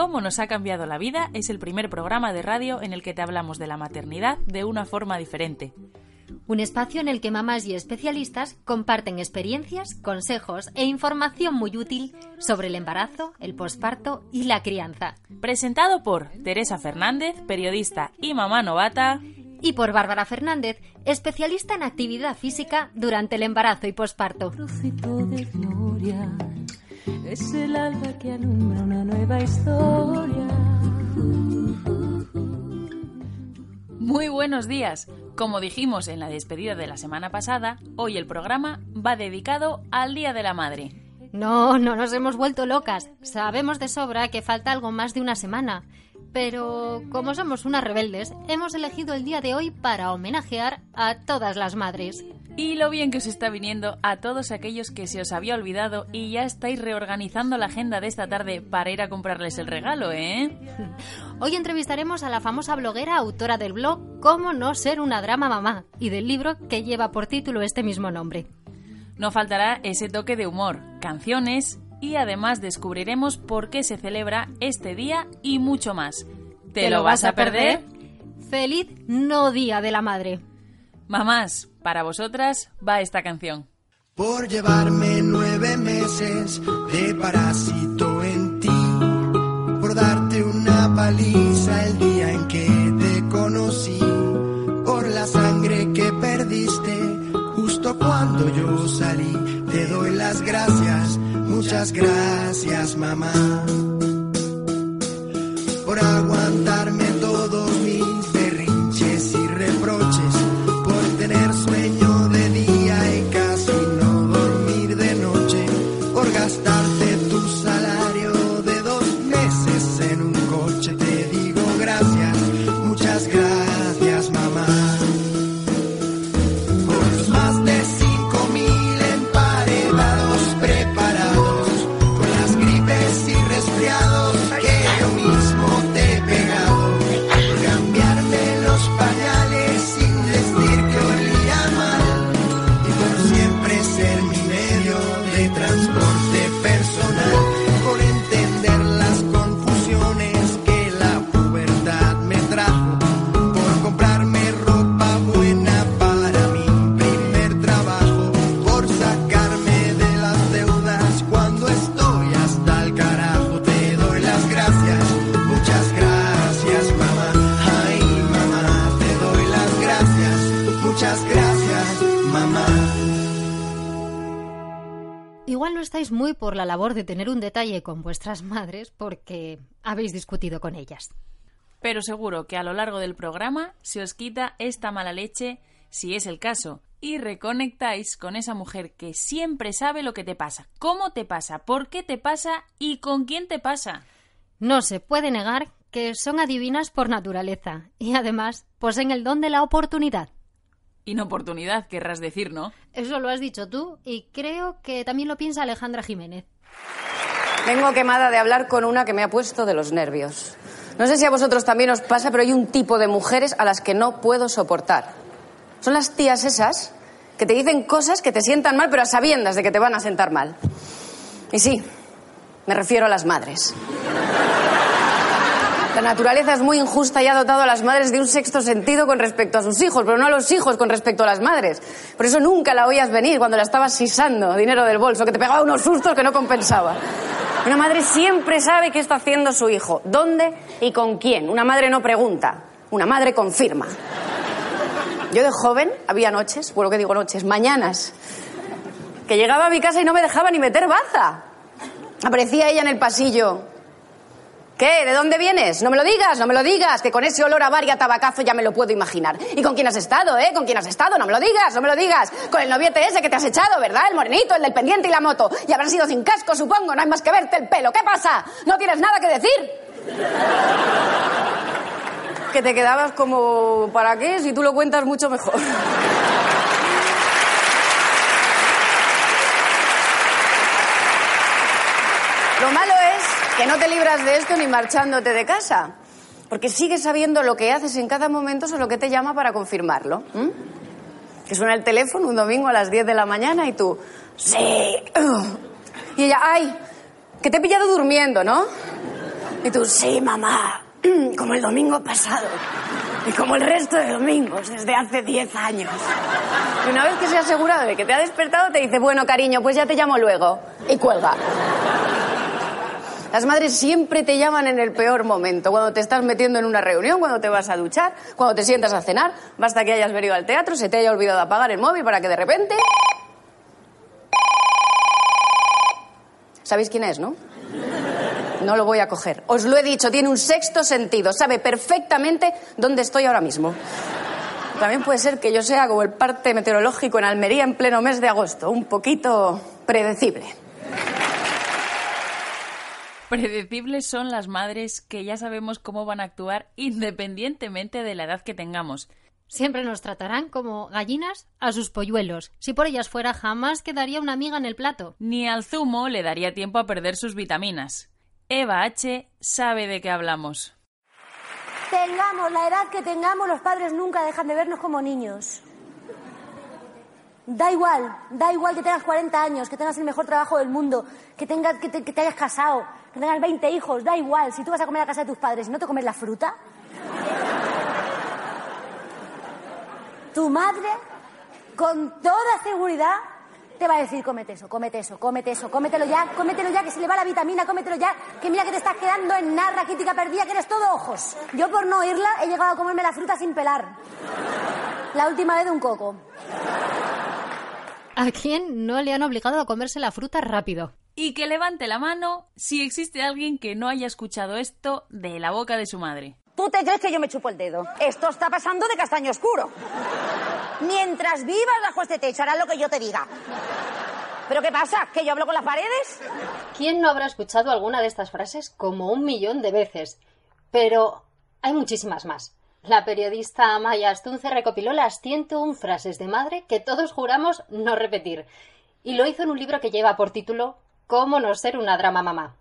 Cómo nos ha cambiado la vida es el primer programa de radio en el que te hablamos de la maternidad de una forma diferente. Un espacio en el que mamás y especialistas comparten experiencias, consejos e información muy útil sobre el embarazo, el posparto y la crianza. Presentado por Teresa Fernández, periodista y mamá novata. Y por Bárbara Fernández, especialista en actividad física durante el embarazo y posparto. Es el alba que alumbra una nueva historia. Muy buenos días. Como dijimos en la despedida de la semana pasada, hoy el programa va dedicado al Día de la Madre. No, no nos hemos vuelto locas. Sabemos de sobra que falta algo más de una semana. Pero como somos unas rebeldes, hemos elegido el día de hoy para homenajear a todas las madres. Y lo bien que os está viniendo a todos aquellos que se os había olvidado y ya estáis reorganizando la agenda de esta tarde para ir a comprarles el regalo, ¿eh? Hoy entrevistaremos a la famosa bloguera autora del blog Cómo no ser una drama mamá y del libro que lleva por título este mismo nombre. No faltará ese toque de humor, canciones y además descubriremos por qué se celebra este día y mucho más. ¿Te, lo vas a perder? Feliz no Día de la Madre. Mamás, para vosotras va esta canción. Por llevarme nueve meses de parásito en ti, por darte una paliza el día en que te conocí, por la sangre que perdiste justo cuando yo salí, te doy las gracias, muchas gracias mamá, por aguantarme Estáis muy por la labor de tener un detalle con vuestras madres porque habéis discutido con ellas. Pero seguro que a lo largo del programa se os quita esta mala leche, si es el caso, y reconectáis con esa mujer que siempre sabe lo que te pasa, cómo te pasa, por qué te pasa y con quién te pasa. No se puede negar que son adivinas por naturaleza y además poseen el don de la oportunidad. Inoportunidad, querrás decir, ¿no? Eso lo has dicho tú y creo que también lo piensa Alejandra Jiménez. Vengo quemada de hablar con una que me ha puesto de los nervios. No sé si a vosotros también os pasa, pero hay un tipo de mujeres a las que no puedo soportar. Son las tías esas que te dicen cosas que te sientan mal, pero a sabiendas de que te van a sentar mal. Y sí, me refiero a las madres. La naturaleza es muy injusta y ha dotado a las madres de un sexto sentido con respecto a sus hijos, pero no a los hijos con respecto a las madres. Por eso nunca la oías venir cuando la estabas sisando dinero del bolso, que te pegaba unos sustos que no compensaba. Una madre siempre sabe qué está haciendo su hijo, dónde y con quién. Una madre no pregunta, una madre confirma. Yo de joven había noches, bueno, ¿qué digo noches? Mañanas, que llegaba a mi casa y no me dejaba ni meter baza. Aparecía ella en el pasillo. ¿Qué? ¿De dónde vienes? No me lo digas, no me lo digas, que con ese olor a bar tabacazo ya me lo puedo imaginar. ¿Y con quién has estado, eh? ¿Con quién has estado? No me lo digas, no me lo digas. Con el noviete ese que te has echado, ¿verdad? El morenito, el del pendiente y la moto. Y habrás ido sin casco, supongo, no hay más que verte el pelo. ¿Qué pasa? ¿No tienes nada que decir? Que te quedabas como, ¿para qué? Si tú lo cuentas mucho mejor. Lo malo es que no te libras de esto ni marchándote de casa, porque sigues sabiendo lo que haces en cada momento o lo que te llama para confirmarlo. Que suena el teléfono un domingo a las 10 de la mañana y tú, sí. Y ella, ay, que te he pillado durmiendo, ¿no? Y tú, sí, mamá, como el domingo pasado. Y como el resto de domingos, desde hace 10 años. Y una vez que se ha asegurado de que te ha despertado, te dice, bueno, cariño, pues ya te llamo luego. Y cuelga. Las madres siempre te llaman en el peor momento, cuando te estás metiendo en una reunión, cuando te vas a duchar, cuando te sientas a cenar, basta que hayas venido al teatro, se te haya olvidado apagar el móvil para que de repente... ¿Sabéis quién es, no? No lo voy a coger. Os lo he dicho, tiene un sexto sentido, sabe perfectamente dónde estoy ahora mismo. También puede ser que yo sea como el parte meteorológico en Almería en pleno mes de agosto, un poquito predecible. Predecibles son las madres que ya sabemos cómo van a actuar independientemente de la edad que tengamos. Siempre nos tratarán como gallinas a sus polluelos. Si por ellas fuera, jamás quedaría una amiga en el plato. Ni al zumo le daría tiempo a perder sus vitaminas. Eva H. sabe de qué hablamos. Tengamos la edad que tengamos, los padres nunca dejan de vernos como niños. Da igual, da igual que tengas 40 años, que tengas el mejor trabajo del mundo, que, tengas, que, te, hayas casado, que tengas 20 hijos, da igual. Si tú vas a comer a casa de tus padres y no te comes la fruta, tu madre, con toda seguridad, te va a decir, cómete eso, cómete eso, cómete eso, cómetelo ya, cómetelo ya, que se le va la vitamina, cómetelo ya, que mira que te estás quedando en nada, raquítica perdida, que eres todo ojos. Yo por no oírla he llegado a comerme la fruta sin pelar. La última vez de un coco. ¿A quién no le han obligado a comerse la fruta rápido? Y que levante la mano si existe alguien que no haya escuchado esto de la boca de su madre. ¿Tú te crees que yo me chupo el dedo? Esto está pasando de castaño oscuro. Mientras vivas bajo este techo, harás lo que yo te diga. ¿Pero qué pasa? ¿Que yo hablo con las paredes? ¿Quién no habrá escuchado alguna de estas frases como un millón de veces? Pero hay muchísimas más. La periodista Maya Astunce recopiló las 101 frases de madre que todos juramos no repetir. Y lo hizo en un libro que lleva por título Cómo no ser una drama mamá.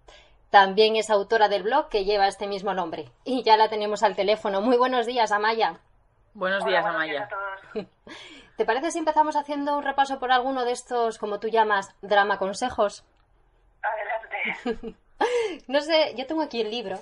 También es autora del blog que lleva este mismo nombre. Y ya la tenemos al teléfono. Muy buenos días, Amaya. Buenos días, Amaya. ¿Te parece si empezamos haciendo un repaso por alguno de estos, como tú llamas, drama consejos? Adelante. no sé, yo tengo aquí el libro,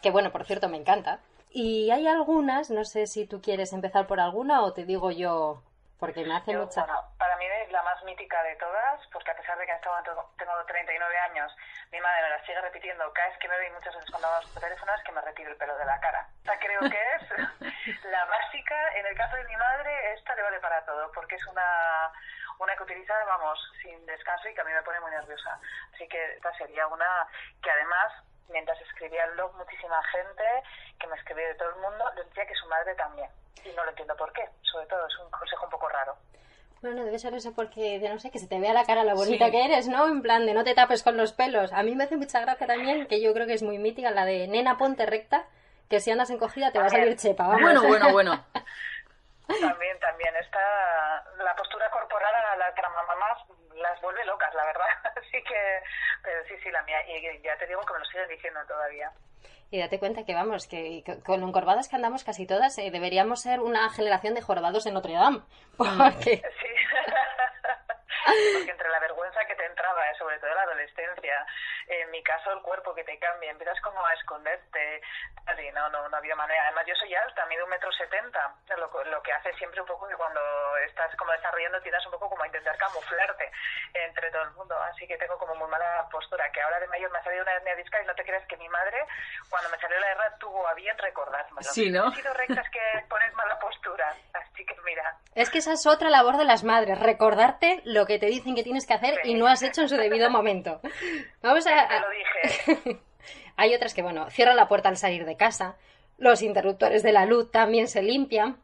que bueno, por cierto, me encanta. Y hay algunas, no sé si tú quieres empezar por alguna o te digo yo, porque me hace Yo, mucha... bueno, para mí es la más mítica de todas, porque a pesar de que en este momento tengo 39 años, mi madre me la sigue repitiendo cada vez que me ve y muchas veces cuando hago por teléfono es que me retiro el pelo de la cara. Esta creo que es la básica. En el caso de mi madre, esta le vale para todo, porque es una una que utiliza, vamos, sin descanso y que a mí me pone muy nerviosa. Así que esta sería una que además, mientras escribía el blog, muchísima gente que me escribía de todo el mundo le decía que su madre también. Y no lo entiendo por qué. Sobre todo, es un consejo un poco raro. Bueno, debe ser eso porque, de no sé, que se te vea la cara lo bonita Sí. que eres, ¿no? En plan de no te tapes con los pelos. A mí me hace mucha gracia también, que yo creo que es muy mítica, la de nena ponte recta, que si andas encogida te va a salir chepa, vamos. Bueno, bueno, bueno. También, también. Está la postura corporal a las mamás las vuelve locas, la verdad. Así que, pero sí, sí, la mía. Y ya te digo que me lo siguen diciendo todavía. Y date cuenta que, vamos, que co- con encorvadas que andamos casi todas, eh, deberíamos ser una generación de jorobados en Notre Dame. Porque... Sí. Porque entre la vergüenza que te entraba, eh, sobre todo en la adolescencia, en mi caso el cuerpo que te cambia, empiezas como a esconderte, y no, no, no había manera. Además yo soy alta, mido un metro setenta, lo, lo que hace siempre un poco que cuando estás como desarrollando tiendas un poco como a intentar camuflarte entre todo el mundo. Así que tengo como muy mala postura, que ahora de mayor me ha salido una hernia discal y no te creas que mi madre, cuando me salió la guerra, tuvo a bien recordármelo. Sí, ¿no? He sido recta, es que pones mala postura. Así que mira, Es que esa es otra labor de las madres, recordarte lo que te dicen que tienes que hacer y no has hecho en su debido momento. Vamos a... te lo dije. Hay otras que, bueno, cierra la puerta al salir de casa, los interruptores de la luz también se limpian.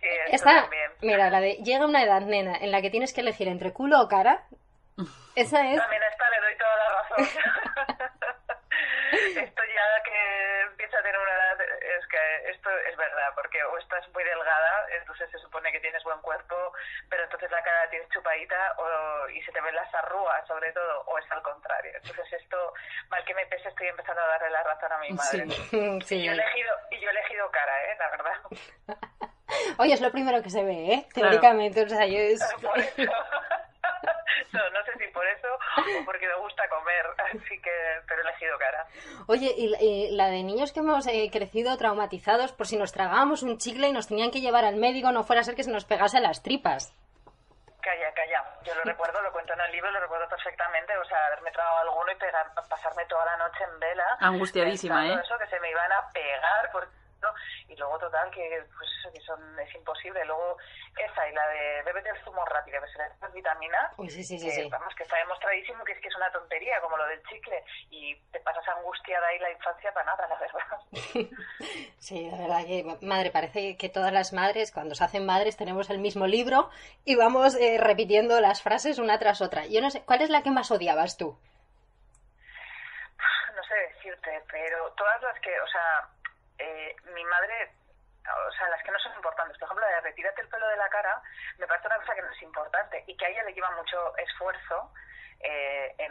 Sí, Esta, también. mira, la de llega una edad, nena, en la que tienes que elegir entre culo o cara. Esa es... También a esta le doy toda la razón. esto ya que empieza a tener una esto es verdad, porque o estás muy delgada, entonces se supone que tienes buen cuerpo, pero entonces la cara la tienes chupadita o, y se te ven las arrugas sobre todo, o es al contrario. Entonces esto, mal que me pese, estoy empezando a darle la razón a mi madre. Y, Sí. yo he elegido, y yo he elegido cara, ¿eh? La verdad. Oye, es lo primero que se ve, ¿eh? Claro. Teóricamente, o sea, yo es... No, no sé si por eso o porque me gusta comer, así que, pero he elegido cara. Oye, y, la- y la de niños que hemos eh, crecido traumatizados por si nos tragábamos un chicle y nos tenían que llevar al médico, no fuera a ser que se nos pegase las tripas. Calla, calla. Yo lo recuerdo, lo cuento en el libro, lo recuerdo perfectamente. O sea, haberme tragado alguno y pegar- pasarme toda la noche en vela. Angustiadísima, ¿eh? Eso, que se me iban a pegar. Por... ¿no? Y luego, total, que pues eso, que son, es imposible. Luego, esa y la de bébete el zumo rápido, que se le das vitaminas. Uy, sí, sí, sí, que, sí. Vamos, que está demostradísimo que es que es una tontería, como lo del chicle. Y te pasas angustiada ahí la infancia para nada, la verdad. Sí, la verdad que, madre, parece que todas las madres, cuando se hacen madres, tenemos el mismo libro y vamos eh, repitiendo las frases una tras otra. Yo no sé, ¿cuál es la que más odiabas tú? no sé decirte, pero todas las que, o sea, eh, mi madre, o sea, las que no son importantes, retírate el pelo de la cara, me parece una cosa que no es importante y que a ella le lleva mucho esfuerzo eh, en,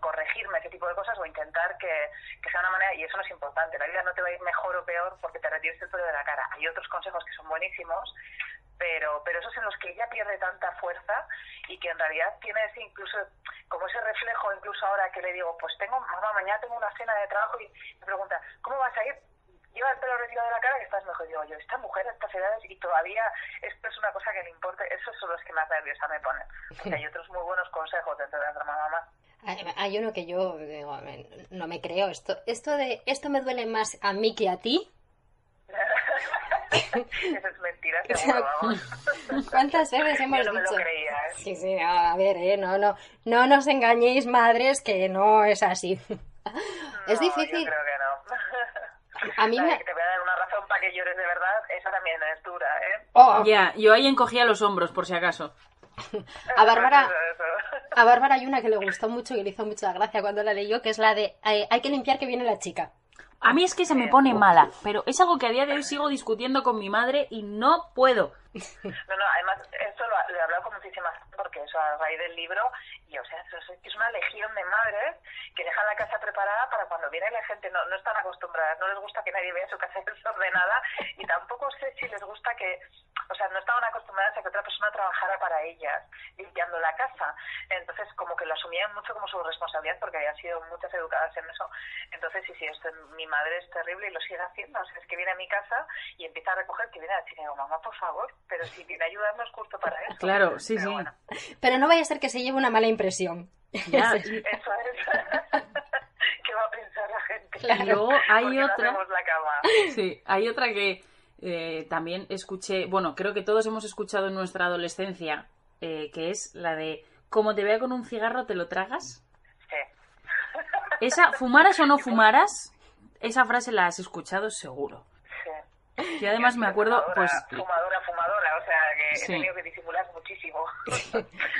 corregirme ese tipo de cosas o intentar que, que sea una manera, y eso no es importante, la vida no te va a ir mejor o peor porque te retires el pelo de la cara. Hay otros consejos que son buenísimos, pero pero esos en los que ella pierde tanta fuerza y que en realidad tiene ese incluso como ese reflejo incluso ahora que le digo pues tengo mamá mañana tengo una cena de trabajo y me pregunta ¿cómo vas a ir? Lleva el pelo retirado de la cara que estás mejor digo yo esta mujer a estas edades y todavía esto es una cosa que le importa esos son los que más nerviosa me ponen porque hay otros muy buenos consejos dentro de la trama mamá Hay, uno que yo digo, no me creo. Esto, esto de esto me duele más a mí que a ti. eso es mentira seguro vamos ¿Cuántas veces yo hemos no me lo dicho? creía ¿eh? Sí, sí, no, a ver, eh, no, no, no nos engañéis, madres, que no es así. es No, difícil. Yo creo que. A mí me- que te voy a dar una razón para que llores de verdad, esa también es dura, ¿eh? Oh, Ya, yo ahí encogía los hombros, por si acaso. a Bárbara, a Bárbara hay una que le gustó mucho y le hizo mucha gracia cuando la leyó, que es la de eh, hay que limpiar que viene la chica. A mí es que se me pone mala, pero es algo que a día de hoy sigo discutiendo con mi madre y no puedo. No, no, además, esto lo, lo he hablado con muchísimas porque eso a raíz del libro, y o sea, es, una legión de madres que dejan la casa preparada para cuando viene la gente, no, no están acostumbradas, no les gusta que nadie vea su casa desordenada y tampoco sé si les gusta que, o sea, no estaban acostumbradas a que otra persona trabajara para ellas, limpiando la casa. Entonces, como que lo asumían mucho como su responsabilidad porque habían sido muchas educadas en eso. Entonces, sí, sí, esto, mi madre es terrible y lo sigue haciendo. O sea, es que viene a mi casa y empieza a recoger que viene y digo, mamá, por favor, pero si viene a ayudarnos justo para eso. Claro, sí, Pero sí. bueno, Pero no vaya a ser que se lleve una mala impresión. Ya, eso es. ¿Qué va a pensar la gente? Claro. Y luego hay ¿Por qué no otra. la cama? Sí, hay otra que eh, también escuché, bueno, creo que todos hemos escuchado en nuestra adolescencia, eh, que es la de como te vea con un cigarro te lo tragas. Sí. Esa, fumaras o no fumaras, esa frase la has escuchado seguro. Yo además me acuerdo, Fumadora, pues Fumadora, fumadora, o sea, que Sí. he tenido que disimular muchísimo.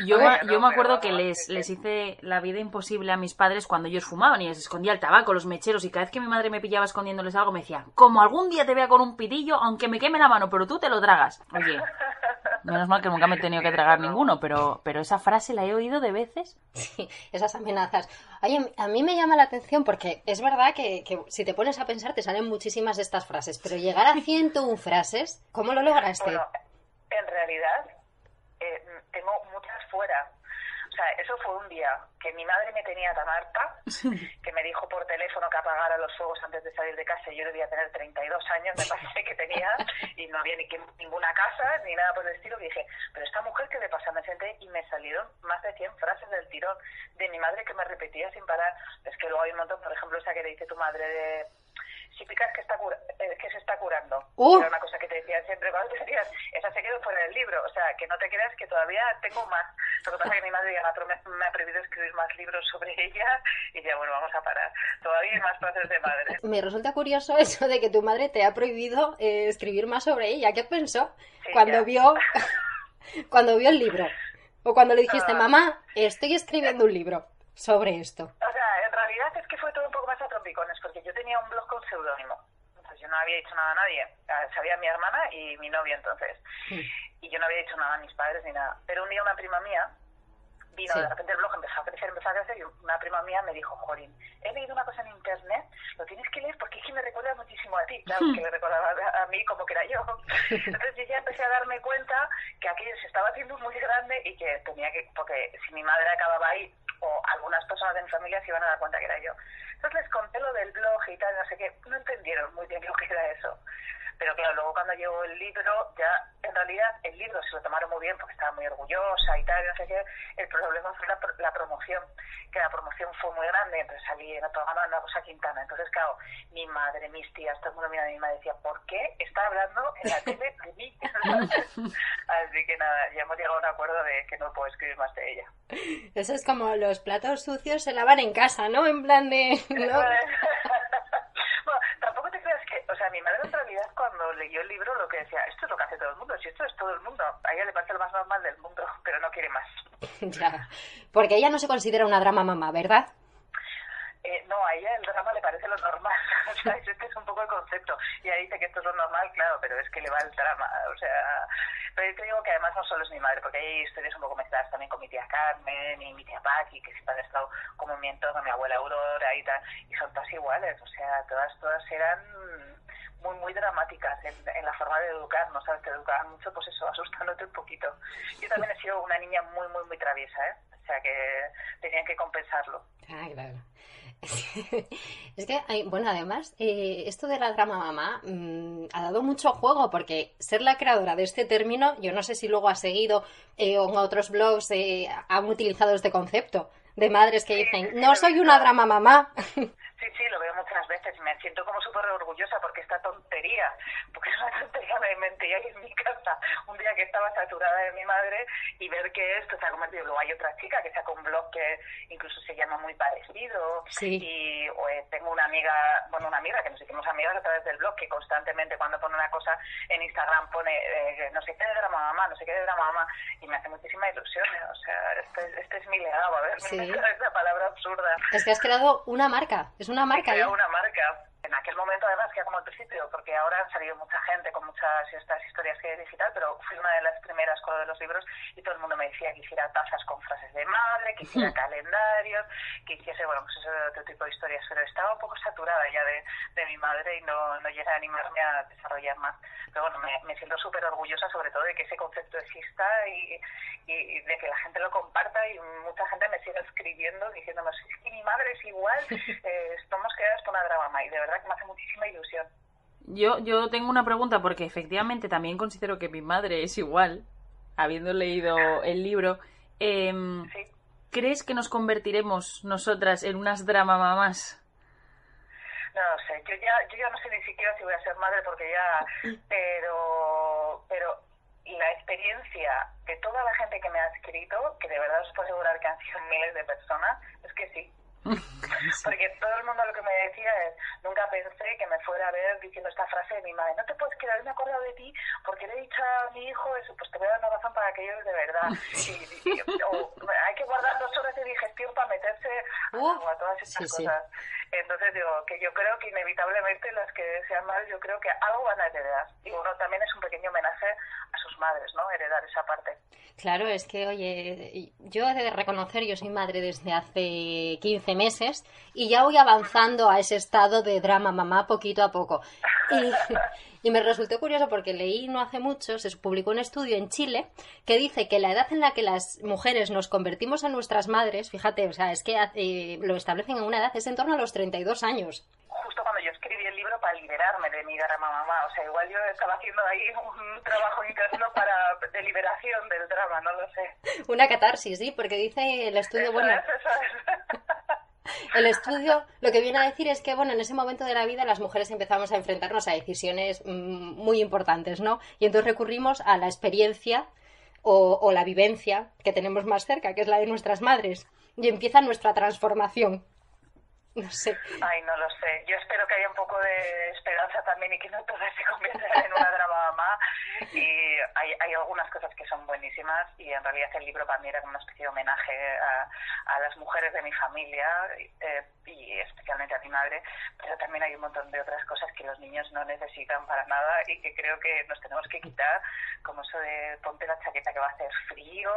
yo, yo me acuerdo que les, sí. les hice la vida imposible a mis padres cuando ellos fumaban y les escondía el tabaco, los mecheros y cada vez que mi madre me pillaba escondiéndoles algo me decía, como algún día te vea con un pitillo, aunque me queme la mano, pero tú te lo tragas. Oye, menos mal que nunca me he tenido que tragar ninguno, pero, pero esa frase la he oído de veces. Sí, esas amenazas. Oye, a mí me llama la atención porque es verdad que, que si te pones a pensar te salen muchísimas de estas frases, pero llegar a 101 frases, ¿cómo lo lograste? Bueno, en realidad, eh, tengo muchas fuera. O sea, eso fue un día que mi madre me tenía tan harta que me dijo por teléfono que apagara los fuegos antes de salir de casa y yo debía tener 32 años, me parece que tenía, y no había ni que- ninguna casa ni nada por el estilo. Y dije, pero esta mujer, ¿qué le pasa? Me senté y me salieron más de 100 frases del tirón de mi madre que me repetía sin parar. Es que luego hay un montón, por ejemplo, esa que le dice tu madre de si picas que, está cura- eh, que se está curando. Uh. Era una cosa que te decían siempre cuando te decías, esa se quedó fuera del libro. O sea, que no te creas que todavía tengo más. Lo que pasa es que mi madre ya me, me ha prohibido escribir más libros sobre ella y ya, bueno, vamos a parar. Todavía hay más frases de madre. Me resulta curioso eso de que tu madre te ha prohibido eh, escribir más sobre ella. ¿Qué pensó Sí, cuando ya. vio cuando vio el libro? O cuando le dijiste, Ah. mamá, estoy escribiendo un libro sobre esto. O sea, en realidad es que fue todo un poco más a trompicones, porque yo tenía un blog con seudónimo. Entonces yo no había dicho nada a nadie. Ah, Sabía mi hermana y mi novio entonces. Y yo no había dicho nada a mis padres ni nada. Pero un día una prima mía vino, Sí. de repente el blog empezó a crecer, empezó a crecer y una prima mía me dijo, Jorín, he leído una cosa en internet, lo tienes que leer porque es que me recuerda muchísimo a ti. Claro, que me recordaba a, a mí como que era yo. Entonces yo ya empecé a darme cuenta que aquello se estaba haciendo muy grande y que tenía que, porque si mi madre acababa ahí, o algunas personas de mi familia se iban a dar cuenta que era yo. Entonces les conté lo del blog y tal, no sé qué, no entendieron muy bien lo que era eso. Pero claro, luego cuando llegó el libro, ya en realidad el libro se lo tomaron muy bien porque estaba muy orgullosa y tal, no sé qué. El problema fue la, la promoción, que la promoción fue muy grande, entonces salí en otro Ana Rosa Quintana. Entonces, claro, mi madre, mis tías, todo el mundo mira a mi madre decía, ¿por qué está hablando en la tele de mí? Así que nada, ya hemos llegado a un acuerdo de que no puedo escribir más de ella. Eso es como los platos sucios se lavan en casa, ¿no? En plan de... ¿no? bueno, tampoco te creas que, o sea, mi madre en realidad cuando leyó el libro lo que decía, esto es lo que hace todo el mundo, si esto es todo el mundo, a ella le parece lo más normal del mundo, pero no quiere más. ya, porque ella no se considera una drama mamá, ¿verdad? Eh, no, a ella el drama le parece lo normal, sea, este es un poco el concepto, y ella dice que esto es lo normal, claro, pero es que le va el drama, o sea, pero yo te digo que además no solo es mi madre, porque hay historias un poco mezcladas también con mi tía Carmen y mi tía Paqui, que siempre han estado como en mi entorno, mi abuela Aurora y tal, y son todas iguales, o sea, todas, todas eran muy, muy dramáticas en, en la forma de educarnos, ¿sabes? Te educaban mucho, pues eso, asustándote un poquito. Yo también he sido una niña muy, muy, muy traviesa, ¿eh? O sea que tenían que compensarlo. Ah, claro. Es que, hay, bueno, además, eh, esto de la drama mamá mmm, ha dado mucho juego porque ser la creadora de este término, yo no sé si luego ha seguido eh, o en otros blogs eh, han utilizado este concepto de madres que dicen, no soy una drama mamá. Sí, sí, lo veo muchas veces y me siento como súper orgullosa porque esta tontería, porque es una tontería, me inventé ahí en mi casa un día que estaba saturada de mi madre y ver que esto se ha convertido. Luego hay otra chica que saca un blog que incluso se llama muy parecido. Sí. Y o, eh, tengo una amiga, bueno, una amiga que nos hicimos amigas a través del blog que constantemente cuando pone una cosa en Instagram pone eh, no sé qué de drama mamá, no sé qué de drama mamá y me hace muchísima ilusión. ¿eh? O sea, este, es- este es mi legado, a ver, Sí. esa palabra absurda. Es que has creado una marca, es una marca. Creo ¿eh? una marca. En aquel momento, además, que era como al principio, porque ahora han salido mucha gente con muchas estas historias que hay digital, pero fui una de las primeras con lo de los libros y todo el mundo me decía que hiciera tazas con frases de madre, que hiciera calendarios, que hiciese, bueno, pues eso de otro tipo de historias, pero estaba un poco saturada ya de, de mi madre y no, no llegué a animarme a desarrollar más. Pero bueno, me, me siento súper orgullosa sobre todo de que ese concepto exista y, y, y de que la gente lo comparta y mucha gente me sigue escribiendo diciéndome, es que mi madre es igual, eh, estamos creadas por una drama y de verdad que me hace muchísima ilusión. Yo, yo tengo una pregunta porque efectivamente también considero que mi madre es igual, habiendo leído el libro. Sí. ¿Crees que nos convertiremos nosotras en unas drama mamás? No lo sé, yo ya, yo ya no sé ni siquiera si voy a ser madre porque ya, pero, pero la experiencia de toda la gente que me ha escrito, que de verdad os puedo asegurar que han sido miles de personas, es que sí. Porque todo el mundo lo que me decía es, nunca pensé que me fuera a ver diciendo esta frase de mi madre, no te puedes quedar, me he acordado de ti porque le he dicho a mi hijo eso, pues te voy a dar una razón para que ellos de verdad. Y- y- o hay que guardar dos horas de digestión para meterse Uf, agua, todas estas sí, sí. Entonces digo que yo creo que inevitablemente las que sean madres, yo creo que algo van a heredar. Y bueno, también es un pequeño homenaje a sus madres, ¿no? Heredar esa parte. Claro, es que, oye, yo he de reconocer, yo soy madre desde hace 15 meses y ya voy avanzando a ese estado de drama mamá poquito a poco. Y, y me resultó curioso porque leí no hace mucho, se publicó un estudio en Chile que dice que la edad en la que las mujeres nos convertimos en nuestras madres, fíjate, o sea, es que eh, lo establecen en una edad, es en torno a los 32 años. Justo cuando yo escribí el libro para liberarme de mi drama mamá. O sea, igual yo estaba haciendo ahí un trabajo interno para de liberación del drama, no lo sé. Una catarsis, sí, porque dice el estudio, bueno, Eso es, eso es. El estudio lo que viene a decir es que, bueno, en ese momento de la vida las mujeres empezamos a enfrentarnos a decisiones mm, muy importantes, ¿no? Y entonces recurrimos a la experiencia o, o la vivencia que tenemos más cerca, que es la de nuestras madres. Y empieza nuestra transformación. No sé. Ay, no lo sé. Yo espero que haya un poco de esperanza también y que no todas se conviertan en una drama mamá. Y hay, hay algunas cosas que son buenísimas y en realidad el libro para mí era como una especie de homenaje a, a las mujeres de mi familia eh, y especialmente a mi madre. Pero también hay un montón de otras cosas que los niños no necesitan para nada y que creo que nos tenemos que quitar, como eso de ponte la chaqueta que va a hacer frío.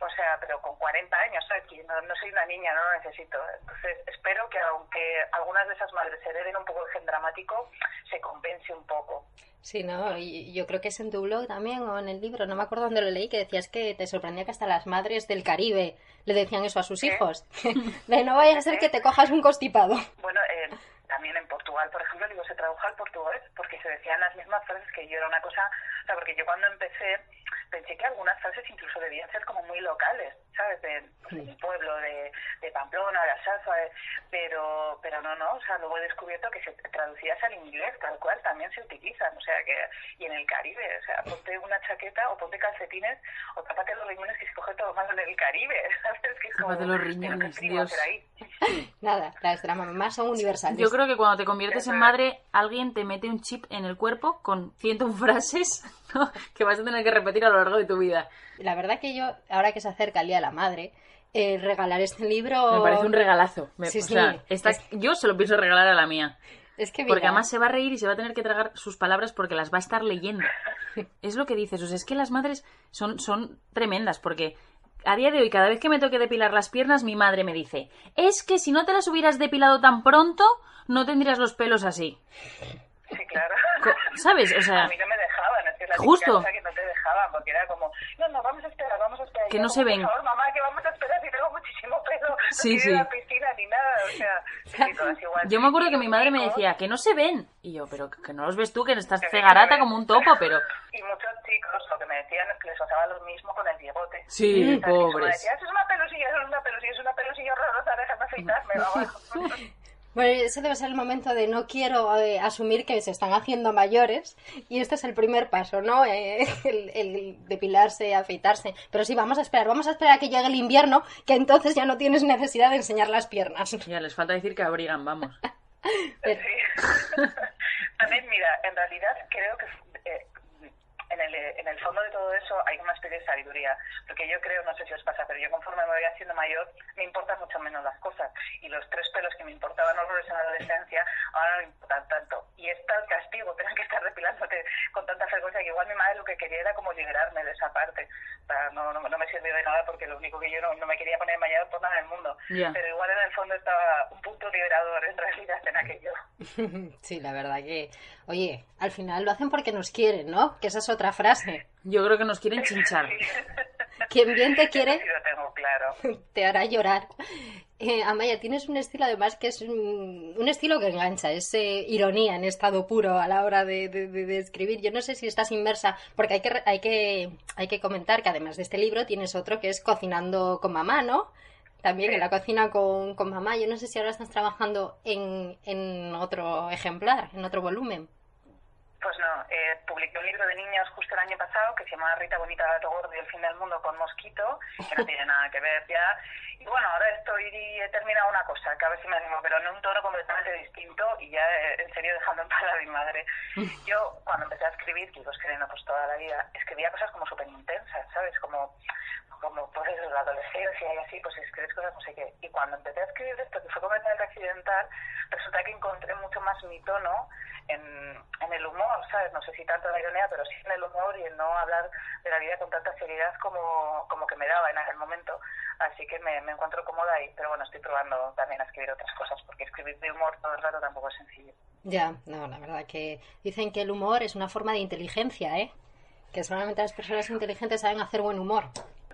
O sea, pero con 40 años, ¿sabes? No, no soy una niña, no lo necesito. Entonces espero que aunque algunas de esas madres hereden un poco el gen dramático, se compense un poco. Sí, no, y yo creo que es en tu blog también o en el libro, no me acuerdo dónde lo leí, que decías que te sorprendía que hasta las madres del Caribe le decían eso a sus hijos. de no vaya a ser que te cojas un constipado. Bueno, eh, también en Portugal, por ejemplo, digo, se tradujo al portugués porque se decían las mismas frases que yo. Era una cosa, o sea, porque yo cuando empecé pensé que algunas frases incluso debían ser como muy locales, ¿sabes? De, pues, mi pueblo, de, de Pamplona, de Alsacia, de- pero, pero no, no, o sea, luego he descubierto que se traducidas al inglés, tal cual, también se utilizan, o sea, que, y en el Caribe, o sea, ponte una chaqueta o ponte calcetines o tápate los riñones que se coge todo malo en el Caribe, ¿sabes? Que es como, los ¿pero qué riñones, Dios. ahí? Nada, las de la mamá son universales. Yo creo que cuando te conviertes en madre, alguien te mete un chip en el cuerpo con 101 frases ¿no? que vas a tener que repetir a lo largo de tu vida. La verdad que yo, ahora que se acerca el Día de la Madre, eh, regalar este libro... Me parece un regalazo. Me- Sí, o sea, sí. yo se lo pienso regalar a la mía. Es que Porque además se va a reír y se va a tener que tragar sus palabras porque las va a estar leyendo. Es lo que dices. O sea, es que las madres son, son tremendas porque a día de hoy, cada vez que me toque depilar las piernas, mi madre me dice, es que si no te las hubieras depilado tan pronto, no tendrías los pelos así. Sí, claro. ¿Sabes? O sea, a mí no me dejaban, es que la Justo. que no te dejaban, porque era como, no, no, vamos a esperar, vamos a esperar. Que no se ven. Por favor, mamá, que vamos a esperar si tengo muchísimo pelo. No Sí, quiero sí. la piscina ni nada, o sea, sí, todas igual. yo me acuerdo que mi madre me decía, que no se ven. Y yo, pero que no los ves tú, que estás cegarata como un topo, pero... Y muchos chicos lo que me decían es que les pasaba lo mismo con el bigote. Sí, pobres. decía, eso es una pelusilla, es una pelusilla, es una pelusilla horrorosa, déjame afeitarme, vamos. Bueno, ese debe ser el momento de no quiero eh, asumir que se están haciendo mayores y este es el primer paso, ¿no? Eh, el, el depilarse, afeitarse. Pero sí, vamos a esperar, vamos a esperar a que llegue el invierno, que entonces ya no tienes necesidad de enseñar las piernas. Ya, les falta decir que abrigan, vamos. Pero- Sí. También, mira, en realidad creo que eh, en, el, en el fondo de todo eso hay una especie de sabiduría. Porque yo creo, no sé si os pasa, pero yo conforme me voy haciendo mayor, me importan mucho menos las cosas. Y los tres pelos que me importaban horrores en la adolescencia, ahora no me importan tanto. Y es tal castigo tener que estar depilándote con tanta frecuencia que igual mi madre lo que quería era como liberarme de esa parte. O sea, no, no, no me sirvió de nada porque lo único que yo no, no me quería poner mayor por nada del mundo. Pero igual en el fondo estaba un punto liberador en realidad en aquello. Sí, la verdad que, oye, al final lo hacen porque nos quieren, ¿no? Que esa es otra frase. Yo creo que nos quieren chinchar. Quien bien te quiere, Sí lo tengo claro. te hará llorar. Eh, Amaya, tienes un estilo además que es un, un estilo que engancha, es eh, ironía en estado puro a la hora de, de- de- de escribir. Yo no sé si estás inmersa, porque hay que, re- hay, que, hay que comentar que además de este libro tienes otro que es Cocinando con Mamá, ¿no? También en la cocina con, con mamá. Yo no sé si ahora estás trabajando en, en otro ejemplar, en otro volumen. Pues no, eh, publiqué un libro de niños justo el año pasado que se llama Rita Bonita Gato Gordo y el fin del mundo con Mosquito, que no tiene nada que ver ya. Y bueno, ahora estoy, he terminado una cosa, que a ver si me animo, pero en un tono completamente distinto y ya eh, en serio dejando en paz a mi madre. Yo cuando empecé a escribir, que iba escribiendo pues toda la vida, escribía cosas como súper intensas, ¿sabes? Como como pues eso, la adolescencia y así, pues escribes cosas no sé qué. Y cuando empecé a escribir esto, que fue completamente accidental, resulta que encontré mucho más mi tono en, en el humor, ¿sabes? No sé si tanto en la ironía, pero sí en el humor y en no hablar de la vida con tanta seriedad como, como que me daba en aquel momento. Así que me, me encuentro cómoda ahí, pero bueno, estoy probando también a escribir otras cosas, porque escribir de humor todo el rato tampoco es sencillo. Ya, no, la verdad que dicen que el humor es una forma de inteligencia, ¿eh? Que solamente las personas inteligentes saben hacer buen humor.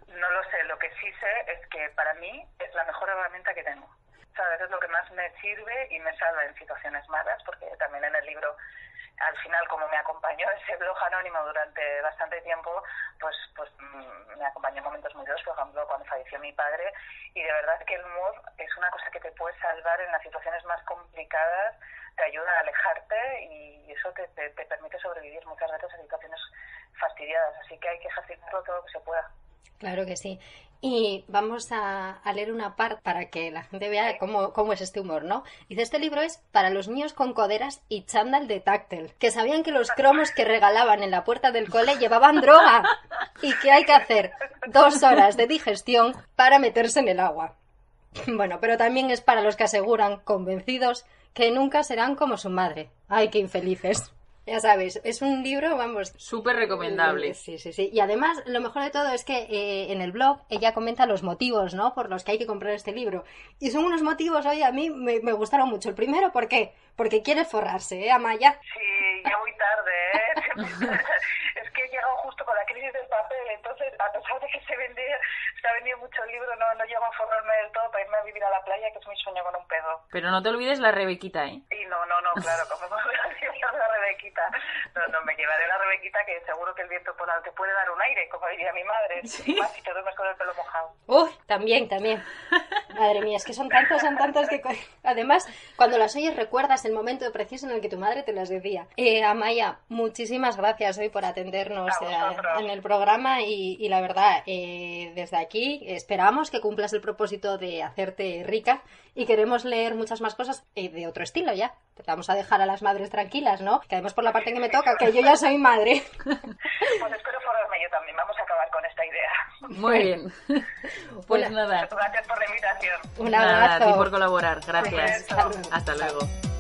No lo sé, lo que sí sé es que para mí es la mejor herramienta que tengo. ¿Sabes? Es lo que más me sirve y me salva en situaciones malas, porque también en el libro, al final, como me acompañó ese blog anónimo durante bastante tiempo, pues, pues mm, me acompañó en momentos muy duros, por ejemplo, cuando falleció mi padre, y de verdad que el humor es una cosa que te puede salvar en las situaciones más complicadas, te ayuda a alejarte y eso te, te, te permite sobrevivir muchas veces a situaciones fastidiadas, así que hay que ejercitarlo todo lo que se pueda. Claro que sí. Y vamos a, leer una parte para que la gente vea cómo, cómo es este humor, ¿no? Dice, este libro es para los niños con coderas y chándal de táctil, que sabían que los cromos que regalaban en la puerta del cole llevaban droga y que hay que hacer dos horas de digestión para meterse en el agua. Bueno, pero también es para los que aseguran, convencidos, que nunca serán como su madre. ¡Ay, qué infelices! Ya sabes, es un libro, vamos, Súper recomendable. Sí, sí, sí. Y además, lo mejor de todo es que eh, en el blog ella comenta los motivos, ¿no? Por los que hay que comprar este libro. Y son unos motivos, oye, a mí me, me gustaron mucho. El primero, ¿por qué? Porque quiere forrarse, ¿eh, Amaya? Sí, ya muy tarde, ¿eh? es que he llegado justo con la crisis del papel, entonces a pesar de que se vendía, se ha vendido mucho el libro, no, no llego a formarme del todo para irme a vivir a la playa, que es mi sueño con un pedo. Pero no te olvides la Rebequita, ¿eh? No, no, no, claro, como me voy a llevar la Rebequita. No, no, me llevaré la Rebequita que seguro que el viento te puede dar un aire, como diría mi madre. Y más si te duermes con el pelo mojado. Uy, también, también. Madre mía, es que son tantas, son tantas que... Además, cuando las oyes recuerdas el momento preciso en el que tu madre te las decía. Eh, Amaya, muchísimas gracias hoy por atendernos eh, en el programa y, y la verdad, eh, desde aquí esperamos que cumplas el propósito de hacerte rica y queremos leer muchas más cosas eh, de otro estilo ya. Vamos a dejar a las madres tranquilas, ¿no? Que además por la parte que me toca, que yo ya soy madre. Pues espero formarme yo también. Vamos a acabar con esta idea. Muy bien. Pues Una- nada. Gracias por la invitación. Un Nada, a ti abrazo. por colaborar. Gracias. Hasta luego.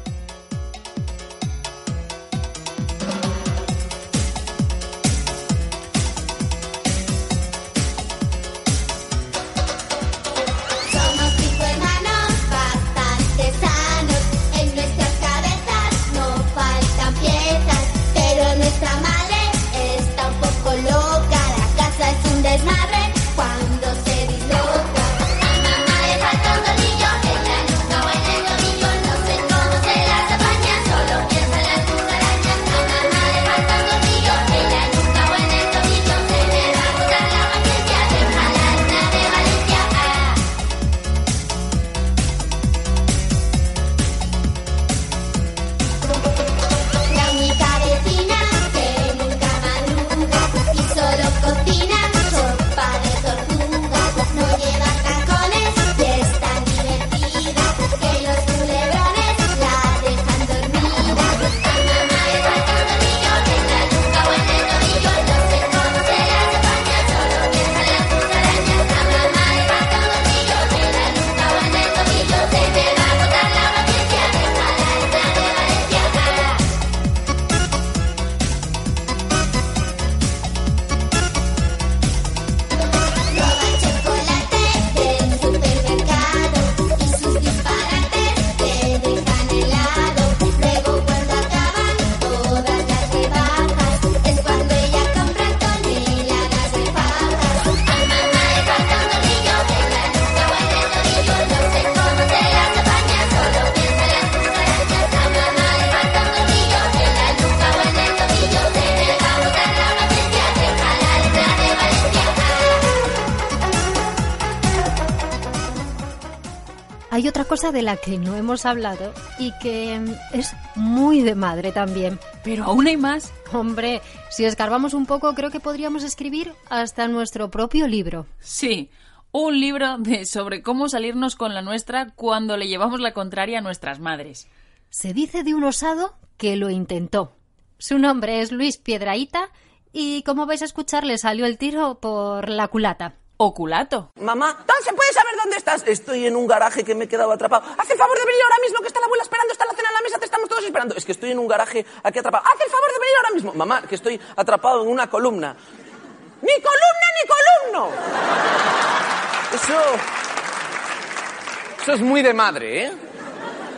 Cosa de la que no hemos hablado y que es muy de madre también. Pero aún hay más. Hombre, si escarbamos un poco, creo que podríamos escribir hasta nuestro propio libro. Sí, un libro de sobre cómo salirnos con la nuestra cuando le llevamos la contraria a nuestras madres. Se dice de un osado que lo intentó. Su nombre es Luis Piedraíta y como vais a escuchar le salió el tiro por la culata. Oculato. Mamá, ¿tan se puede saber dónde estás? Estoy en un garaje que me he quedado atrapado. Haz el favor de venir ahora mismo, que está la abuela esperando, está la cena en la mesa, te estamos todos esperando. Es que estoy en un garaje aquí atrapado. Haz el favor de venir ahora mismo. Mamá, que estoy atrapado en una columna. ¡Ni columna ni columno! Eso... Eso es muy de madre, ¿eh?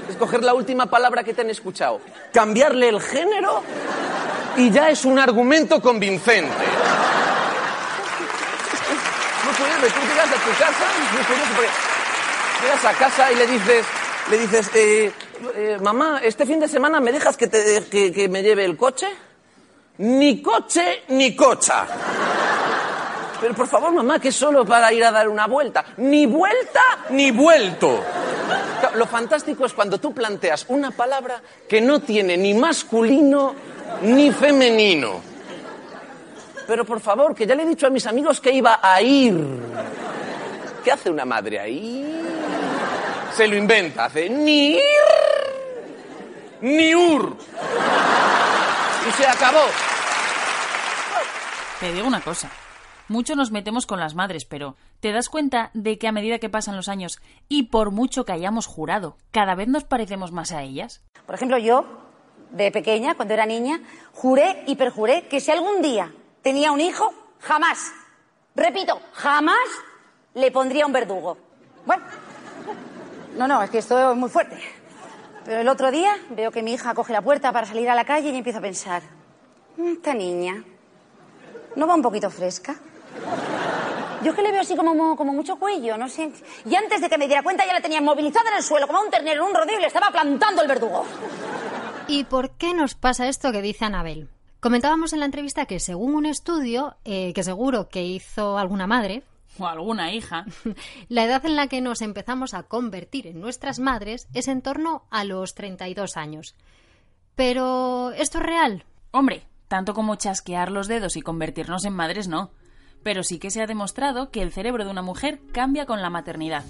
Escoger la última palabra que te han escuchado. Cambiarle el género y ya es un argumento convincente. Tú llegas a tu casa, es muy curioso porque llegas a casa y le dices, le dices, eh, eh, mamá, este fin de semana me dejas que, te, que, que me lleve el coche. Ni coche ni cocha. Pero por favor, mamá, que es solo para ir a dar una vuelta. Ni vuelta ni vuelto. Lo fantástico es cuando tú planteas una palabra que no tiene ni masculino ni femenino. Pero por favor, que ya le he dicho a mis amigos que iba a ir. ¿Qué hace una madre ahí? Se lo inventa, hace ni ir ni ur. Y se acabó. Te digo una cosa. Mucho nos metemos con las madres, pero ¿te das cuenta de que a medida que pasan los años y por mucho que hayamos jurado, cada vez nos parecemos más a ellas? Por ejemplo, yo, de pequeña, cuando era niña, juré y perjuré que si algún día tenía un hijo, jamás, repito, jamás le pondría un verdugo. Bueno, no, no, es que esto es muy fuerte. Pero el otro día veo que mi hija coge la puerta para salir a la calle y empiezo a pensar, Esta niña. ¿No va un poquito fresca? Yo es que le veo así como, mo- como mucho cuello, no sé. Y antes de que me diera cuenta ya la tenía movilizada en el suelo, como un ternero en un rodillo y le estaba plantando el verdugo. ¿Y por qué nos pasa esto que dice Anabel? Comentábamos en la entrevista que según un estudio, eh, que seguro que hizo alguna madre, O alguna hija. la edad en la que nos empezamos a convertir en nuestras madres es en torno a los 32 años. Pero, ¿esto es real? Hombre, tanto como chasquear los dedos y convertirnos en madres no. Pero sí que se ha demostrado que el cerebro de una mujer cambia con la maternidad.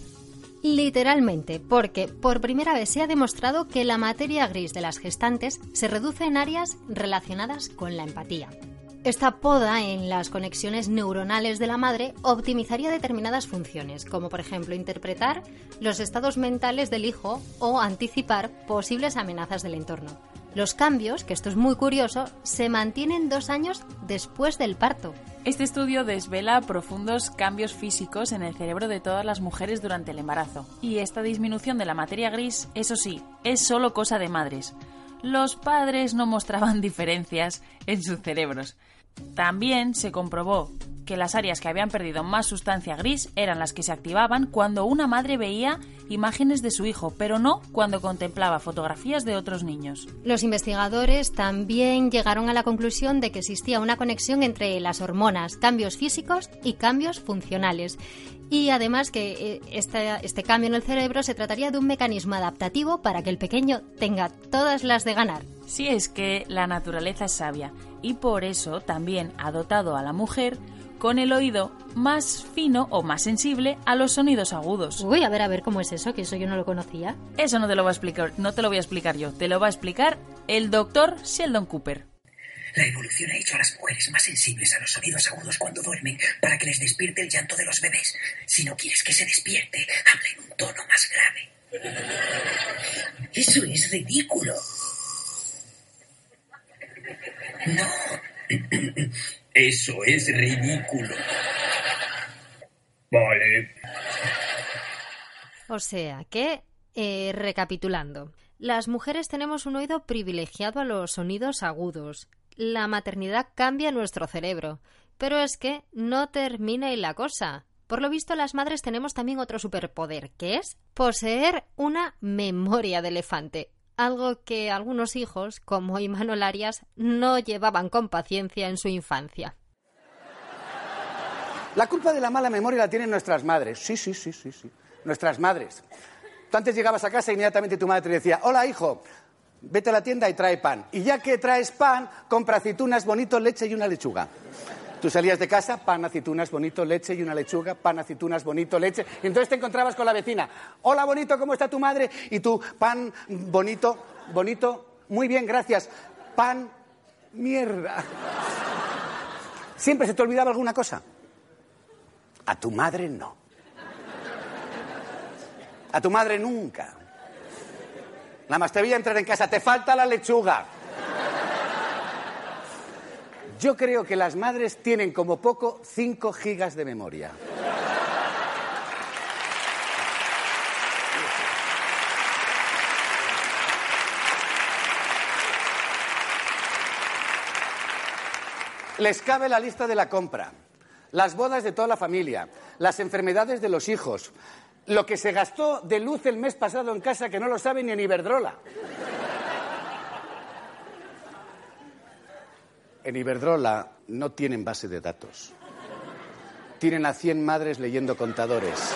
Literalmente, porque por primera vez se ha demostrado que la materia gris de las gestantes se reduce en áreas relacionadas con la empatía. Esta poda en las conexiones neuronales de la madre optimizaría determinadas funciones, como por ejemplo interpretar los estados mentales del hijo o anticipar posibles amenazas del entorno. Los cambios, que esto es muy curioso, se mantienen dos años después del parto. Este estudio desvela profundos cambios físicos en el cerebro de todas las mujeres durante el embarazo. Y esta disminución de la materia gris, eso sí, es solo cosa de madres. Los padres no mostraban diferencias en sus cerebros. También se comprobó que las áreas que habían perdido más sustancia gris eran las que se activaban cuando una madre veía imágenes de su hijo, pero no cuando contemplaba fotografías de otros niños. Los investigadores también llegaron a la conclusión de que existía una conexión entre las hormonas, cambios físicos y cambios funcionales. Y además que este, este cambio en el cerebro se trataría de un mecanismo adaptativo para que el pequeño tenga todas las de ganar. Si es que la naturaleza es sabia y por eso también ha dotado a la mujer con el oído más fino o más sensible a los sonidos agudos. Uy, a ver, a ver cómo es eso, que eso yo no lo conocía. Eso no te lo voy a explicar, no te lo voy a explicar yo, te lo va a explicar el doctor Sheldon Cooper. La evolución ha hecho a las mujeres más sensibles a los sonidos agudos cuando duermen para que les despierte el llanto de los bebés. Si no quieres que se despierte, habla en un tono más grave. Eso es ridículo. No. Eso es ridículo. Vale. O sea que, eh, recapitulando, las mujeres tenemos un oído privilegiado a los sonidos agudos. La maternidad cambia nuestro cerebro. Pero es que no termina ahí la cosa. Por lo visto, las madres tenemos también otro superpoder, que es poseer una memoria de elefante. Algo que algunos hijos, como Imanol Arias, no llevaban con paciencia en su infancia. La culpa de la mala memoria la tienen nuestras madres. Sí, sí, sí, sí, sí. Nuestras madres. Tú antes llegabas a casa e inmediatamente tu madre te decía, hola hijo, vete a la tienda y trae pan. Y ya que traes pan, compra aceitunas, bonito, leche y una lechuga. Tú salías de casa, pan, aceitunas, bonito, leche y una lechuga, pan, aceitunas, bonito, leche. Y entonces te encontrabas con la vecina. Hola, bonito, ¿cómo está tu madre? Y tú, pan, bonito, bonito, muy bien, gracias. Pan, mierda. ¿Siempre se te olvidaba alguna cosa? A tu madre no. A tu madre nunca. Nada más te veía entrar en casa, te falta la lechuga. Yo creo que las madres tienen como poco 5 gigas de memoria. Les cabe la lista de la compra, las bodas de toda la familia, las enfermedades de los hijos, lo que se gastó de luz el mes pasado en casa que no lo sabe ni en Iberdrola. En Iberdrola no tienen base de datos. Tienen a 100 madres leyendo contadores.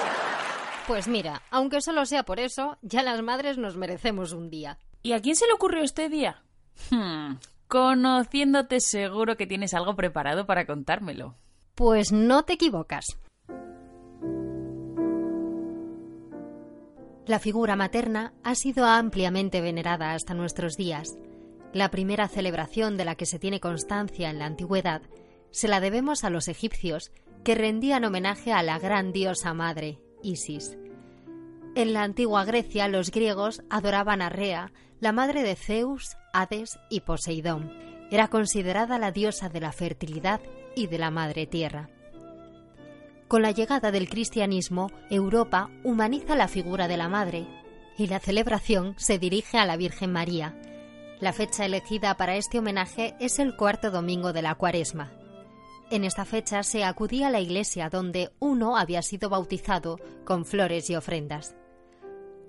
Pues mira, aunque solo sea por eso, ya las madres nos merecemos un día. ¿Y a quién se le ocurrió este día? Hmm, conociéndote seguro que tienes algo preparado para contármelo. Pues no te equivocas. La figura materna ha sido ampliamente venerada hasta nuestros días. La primera celebración de la que se tiene constancia en la antigüedad se la debemos a los egipcios que rendían homenaje a la gran diosa madre, Isis. En la antigua Grecia los griegos adoraban a Rea, la madre de Zeus, Hades y Poseidón. Era considerada la diosa de la fertilidad y de la madre tierra. Con la llegada del cristianismo, Europa humaniza la figura de la madre y la celebración se dirige a la Virgen María, La fecha elegida para este homenaje es el cuarto domingo de la cuaresma. En esta fecha se acudía a la iglesia donde uno había sido bautizado con flores y ofrendas.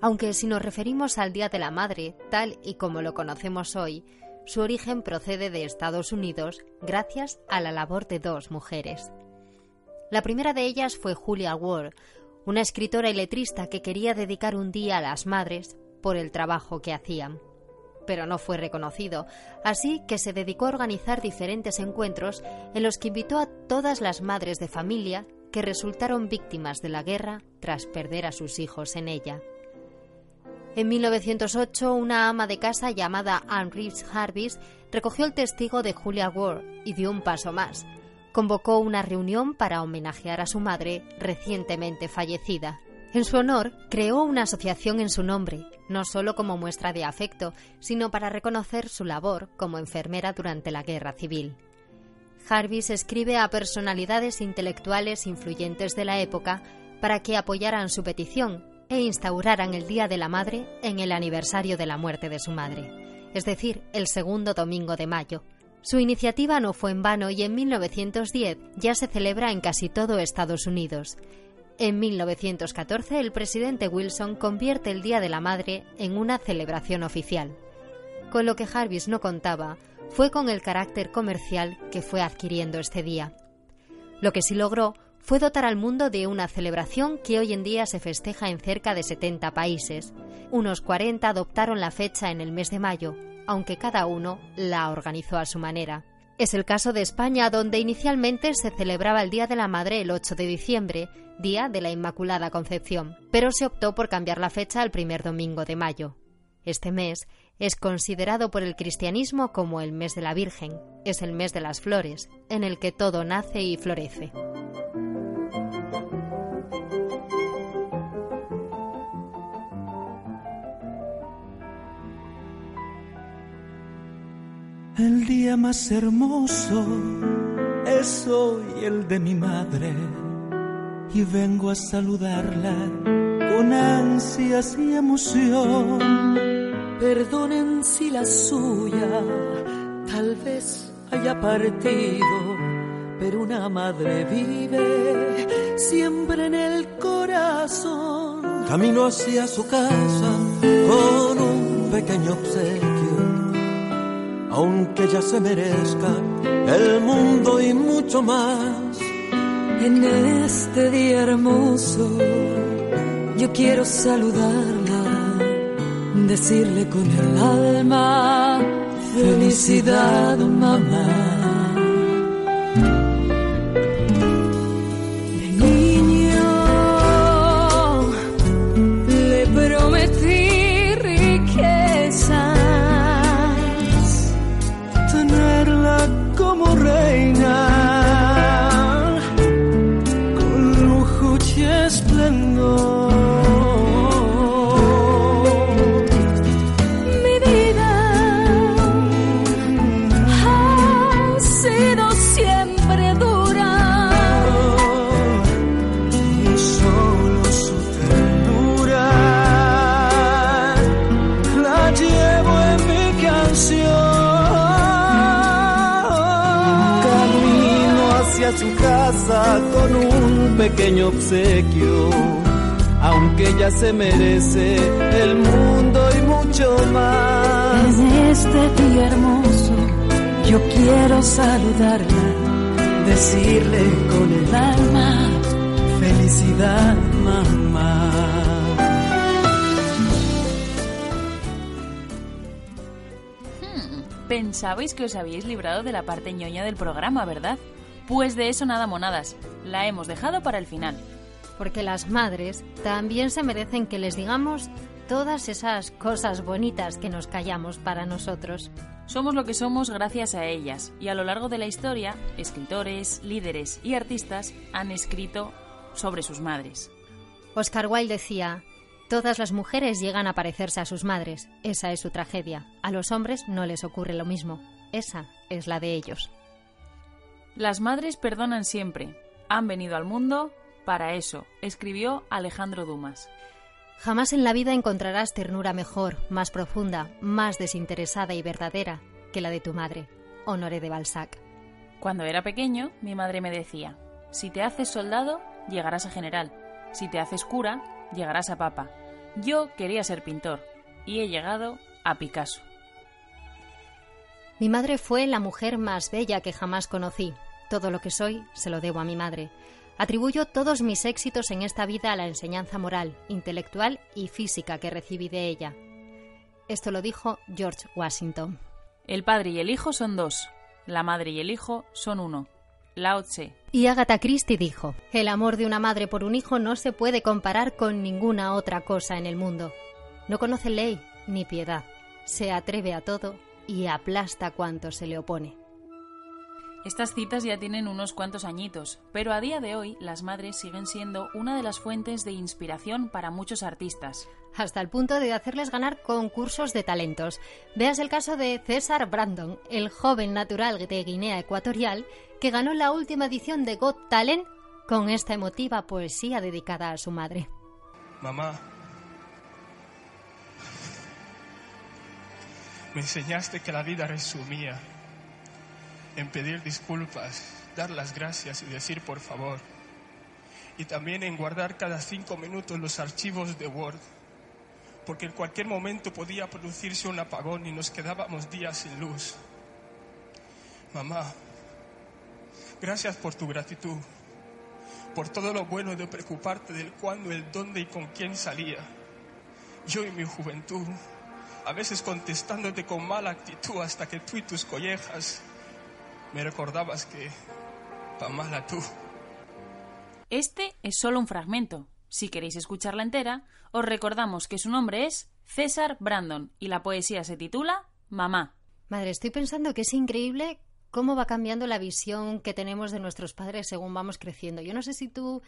Aunque si nos referimos al Día de la Madre, tal y como lo conocemos hoy, su origen procede de Estados Unidos gracias a la labor de dos mujeres. La primera de ellas fue Julia Ward, una escritora y letrista que quería dedicar un día a las madres por el trabajo que hacían. Pero no fue reconocido, así que se dedicó a organizar diferentes encuentros en los que invitó a todas las madres de familia que resultaron víctimas de la guerra tras perder a sus hijos en ella. En 1908, una ama de casa llamada Anne Reeves Jarvis recogió el testigo de Julia Ward y dio un paso más. Convocó una reunión para homenajear a su madre recientemente fallecida. En su honor, creó una asociación en su nombre, no solo como muestra de afecto, sino para reconocer su labor como enfermera durante la Guerra Civil. Jarvis escribe a personalidades intelectuales influyentes de la época para que apoyaran su petición e instauraran el Día de la Madre en el aniversario de la muerte de su madre, es decir, el segundo domingo de mayo. Su iniciativa no fue en vano y en 1910 ya se celebra en casi todo Estados Unidos. En 1914 el presidente Wilson convierte el Día de la Madre en una celebración oficial. Con lo que Jarvis no contaba fue con el carácter comercial que fue adquiriendo este día. Lo que sí logró fue dotar al mundo de una celebración que hoy en día se festeja en cerca de 70 países. Unos 40 adoptaron la fecha en el mes de mayo, aunque cada uno la organizó a su manera. Es el caso de España, donde inicialmente se celebraba el Día de la Madre el 8 de diciembre, Día de la Inmaculada Concepción, pero se optó por cambiar la fecha al primer domingo de mayo. Este mes es considerado por el cristianismo como el mes de la Virgen, es el mes de las flores, en el que todo nace y florece. El día más hermoso es hoy el de mi madre y vengo a saludarla con ansias y emoción. Perdonen si la suya tal vez haya partido, pero una madre vive siempre en el corazón. Camino hacia su casa con un pequeño obsequio aunque ya se merezca el mundo y mucho más. En este día hermoso yo quiero saludarla, decirle con el alma, felicidad mamá. Pequeño obsequio, aunque ella se merece el mundo y mucho más. En este día hermoso yo quiero saludarla, decirle con el alma, Felicidad, mamá. Pensabais que os habíais librado de la parte ñoña del programa, ¿verdad? Pues de eso nada monadas. La hemos dejado para el final. Porque las madres también se merecen que les digamos todas esas cosas bonitas que nos callamos para nosotros. Somos lo que somos gracias a ellas, y a lo largo de la historia, escritores, líderes y artistas han escrito sobre sus madres. Oscar Wilde decía, todas las mujeres llegan a parecerse a sus madres, esa es su tragedia. A los hombres no les ocurre lo mismo, esa es la de ellos. Las madres perdonan siempre. Han venido al mundo para eso, escribió Alejandro Dumas. Jamás en la vida encontrarás ternura mejor, más profunda, más desinteresada y verdadera que la de tu madre, Honoré de Balzac. Cuando era pequeño, mi madre me decía, si te haces soldado, llegarás a general, si te haces cura, llegarás a papa. Yo quería ser pintor y he llegado a Picasso. Mi madre fue la mujer más bella que jamás conocí. Todo lo que soy se lo debo a mi madre. Atribuyo todos mis éxitos en esta vida a la enseñanza moral, intelectual y física que recibí de ella. Esto lo dijo George Washington. El padre y el hijo son dos, la madre y el hijo son uno. Lao Tse. Y Agatha Christie dijo, el amor de una madre por un hijo no se puede comparar con ninguna otra cosa en el mundo. No conoce ley ni piedad, se atreve a todo y aplasta cuanto se le opone. Estas citas ya tienen unos cuantos añitos, pero a día de hoy las madres siguen siendo una de las fuentes de inspiración para muchos artistas. Hasta el punto de hacerles ganar concursos de talentos. Veas el caso de César Brandon, el joven natural de Guinea Ecuatorial, que ganó la última edición de Got Talent con esta emotiva poesía dedicada a su madre. Mamá, me enseñaste que la vida resumía en pedir disculpas, dar las gracias y decir por favor. Y también en guardar cada cinco minutos los archivos de Word, porque en cualquier momento podía producirse un apagón y nos quedábamos días sin luz. Mamá, gracias por tu gratitud, por todo lo bueno de preocuparte del cuándo, el dónde y con quién salía. Yo y mi juventud, a veces contestándote con mala actitud hasta que tú y tus collejas me recordabas que tan mala tú. Este es solo un fragmento. Si queréis escucharla entera, os recordamos que su nombre es César Brandon y la poesía se titula Mamá. Madre, estoy pensando que es increíble cómo va cambiando la visión que tenemos de nuestros padres según vamos creciendo. Yo no sé si tú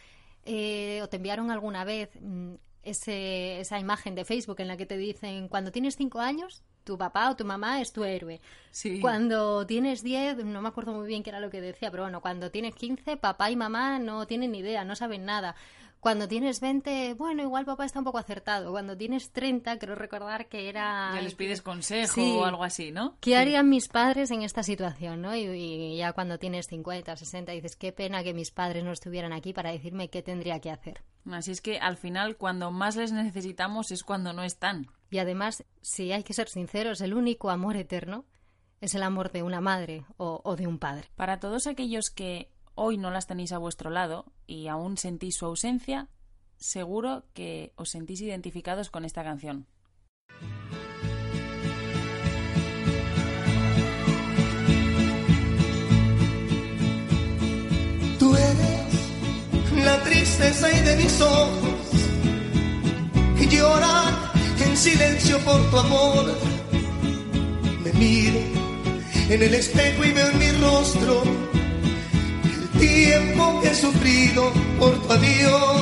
eh, o te enviaron alguna vez mm, ese- esa imagen de Facebook en la que te dicen cuando tienes cinco años tu papá o tu mamá es tu héroe. Sí. Cuando tienes 10, no me acuerdo muy bien qué era lo que decía, pero bueno, cuando tienes 15, papá y mamá no tienen ni idea, no saben nada. Cuando tienes 20, bueno, igual papá está un poco acertado. Cuando tienes 30, creo recordar que era... Ya les pides consejo Sí. o algo así, ¿no? ¿Qué Sí. harían mis padres en esta situación? ¿no? Y, y ya cuando tienes 50, 60, dices, qué pena que mis padres no estuvieran aquí para decirme qué tendría que hacer. Así es que al final, cuando más les necesitamos es cuando no están. Y además, si hay que ser sinceros, el único amor eterno es el amor de una madre o, o de un padre. Para todos aquellos que hoy no las tenéis a vuestro lado y aún sentís su ausencia, seguro que os sentís identificados con esta canción. Tú eres la tristeza y de mis ojos que lloran en silencio por tu amor. Me miro en el espejo y veo en mi rostro tiempo que he sufrido por tu adiós.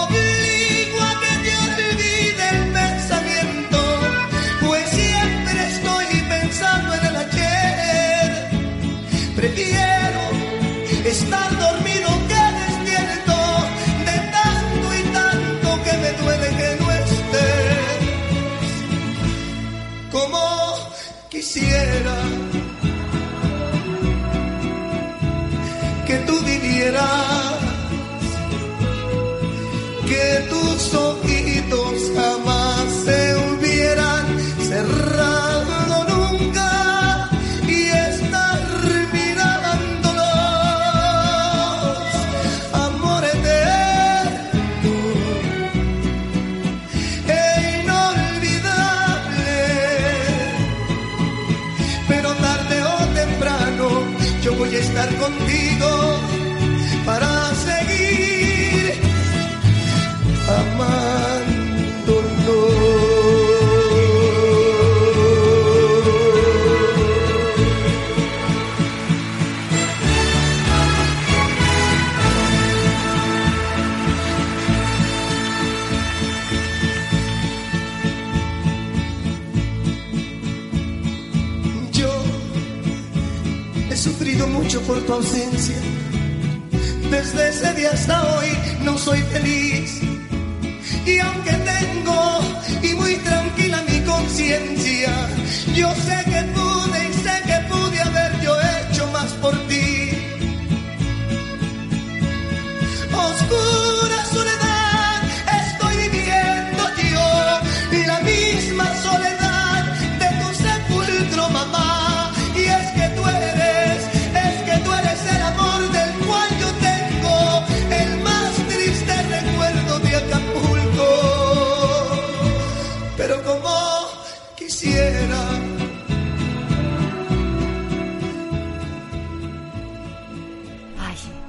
Obligo a que te olvide el pensamiento, pues siempre estoy pensando en el ayer. Prefiero estar dormido que despierto, de tanto y tanto que me duele que no estés. Como quisiera vivieras que tus ojitos jamás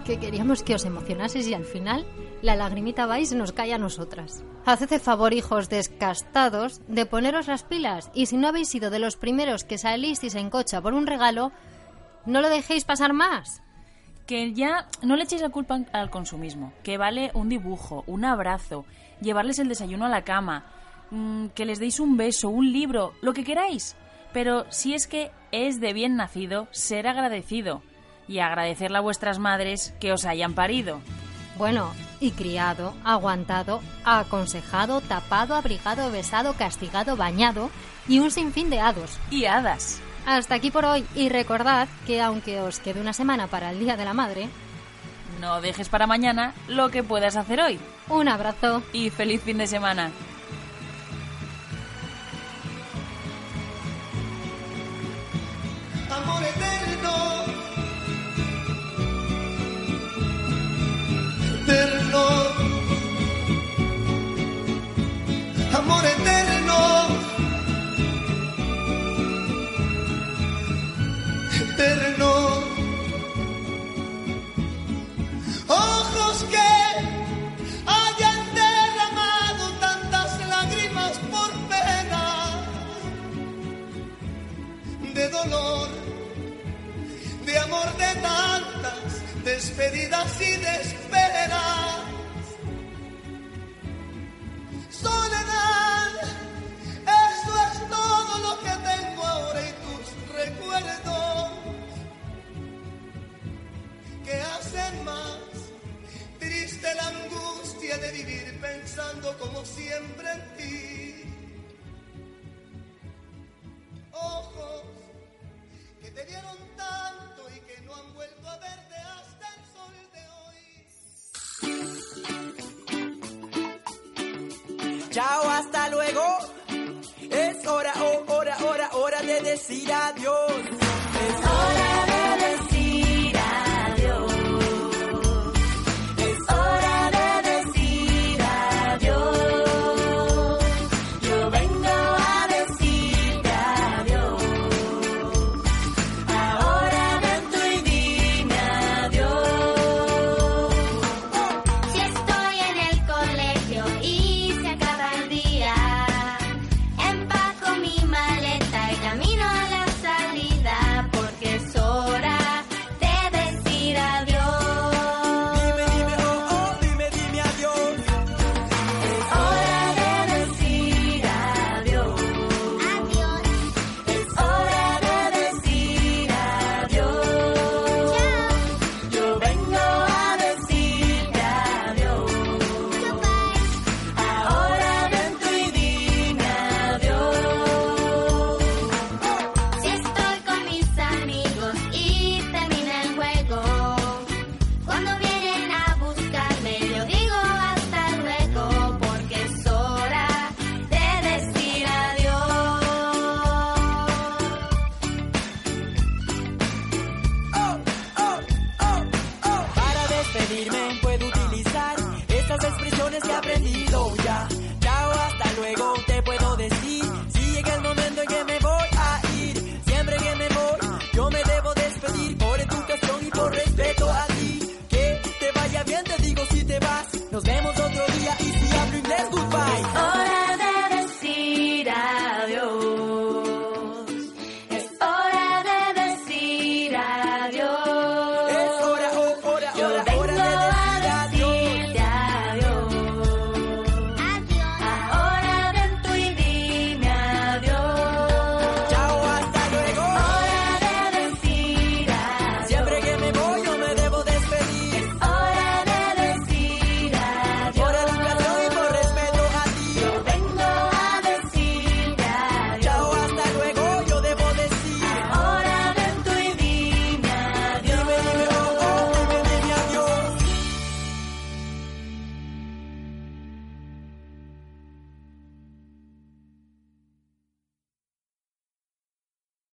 que queríamos que os emocionases y al final la lagrimita vais nos cae a nosotras. Haced favor, hijos descastados, de poneros las pilas y si no habéis sido de los primeros que salisteis en cocha por un regalo, no lo dejéis pasar más. Que ya no le echéis la culpa al consumismo, que vale un dibujo, un abrazo, llevarles el desayuno a la cama, mm, que les deis un beso, un libro, lo que queráis. Pero si es que es de bien nacido ser agradecido y agradecerle a vuestras madres que os hayan parido. Bueno, y criado, aguantado, aconsejado, tapado, abrigado, besado, castigado, bañado y un sinfín de hados. Y hadas. Hasta aquí por hoy y recordad que aunque os quede una semana para el Día de la Madre, No dejes para mañana lo que puedas hacer hoy. un abrazo. Y feliz fin de semana. De amor de tantas despedidas y de.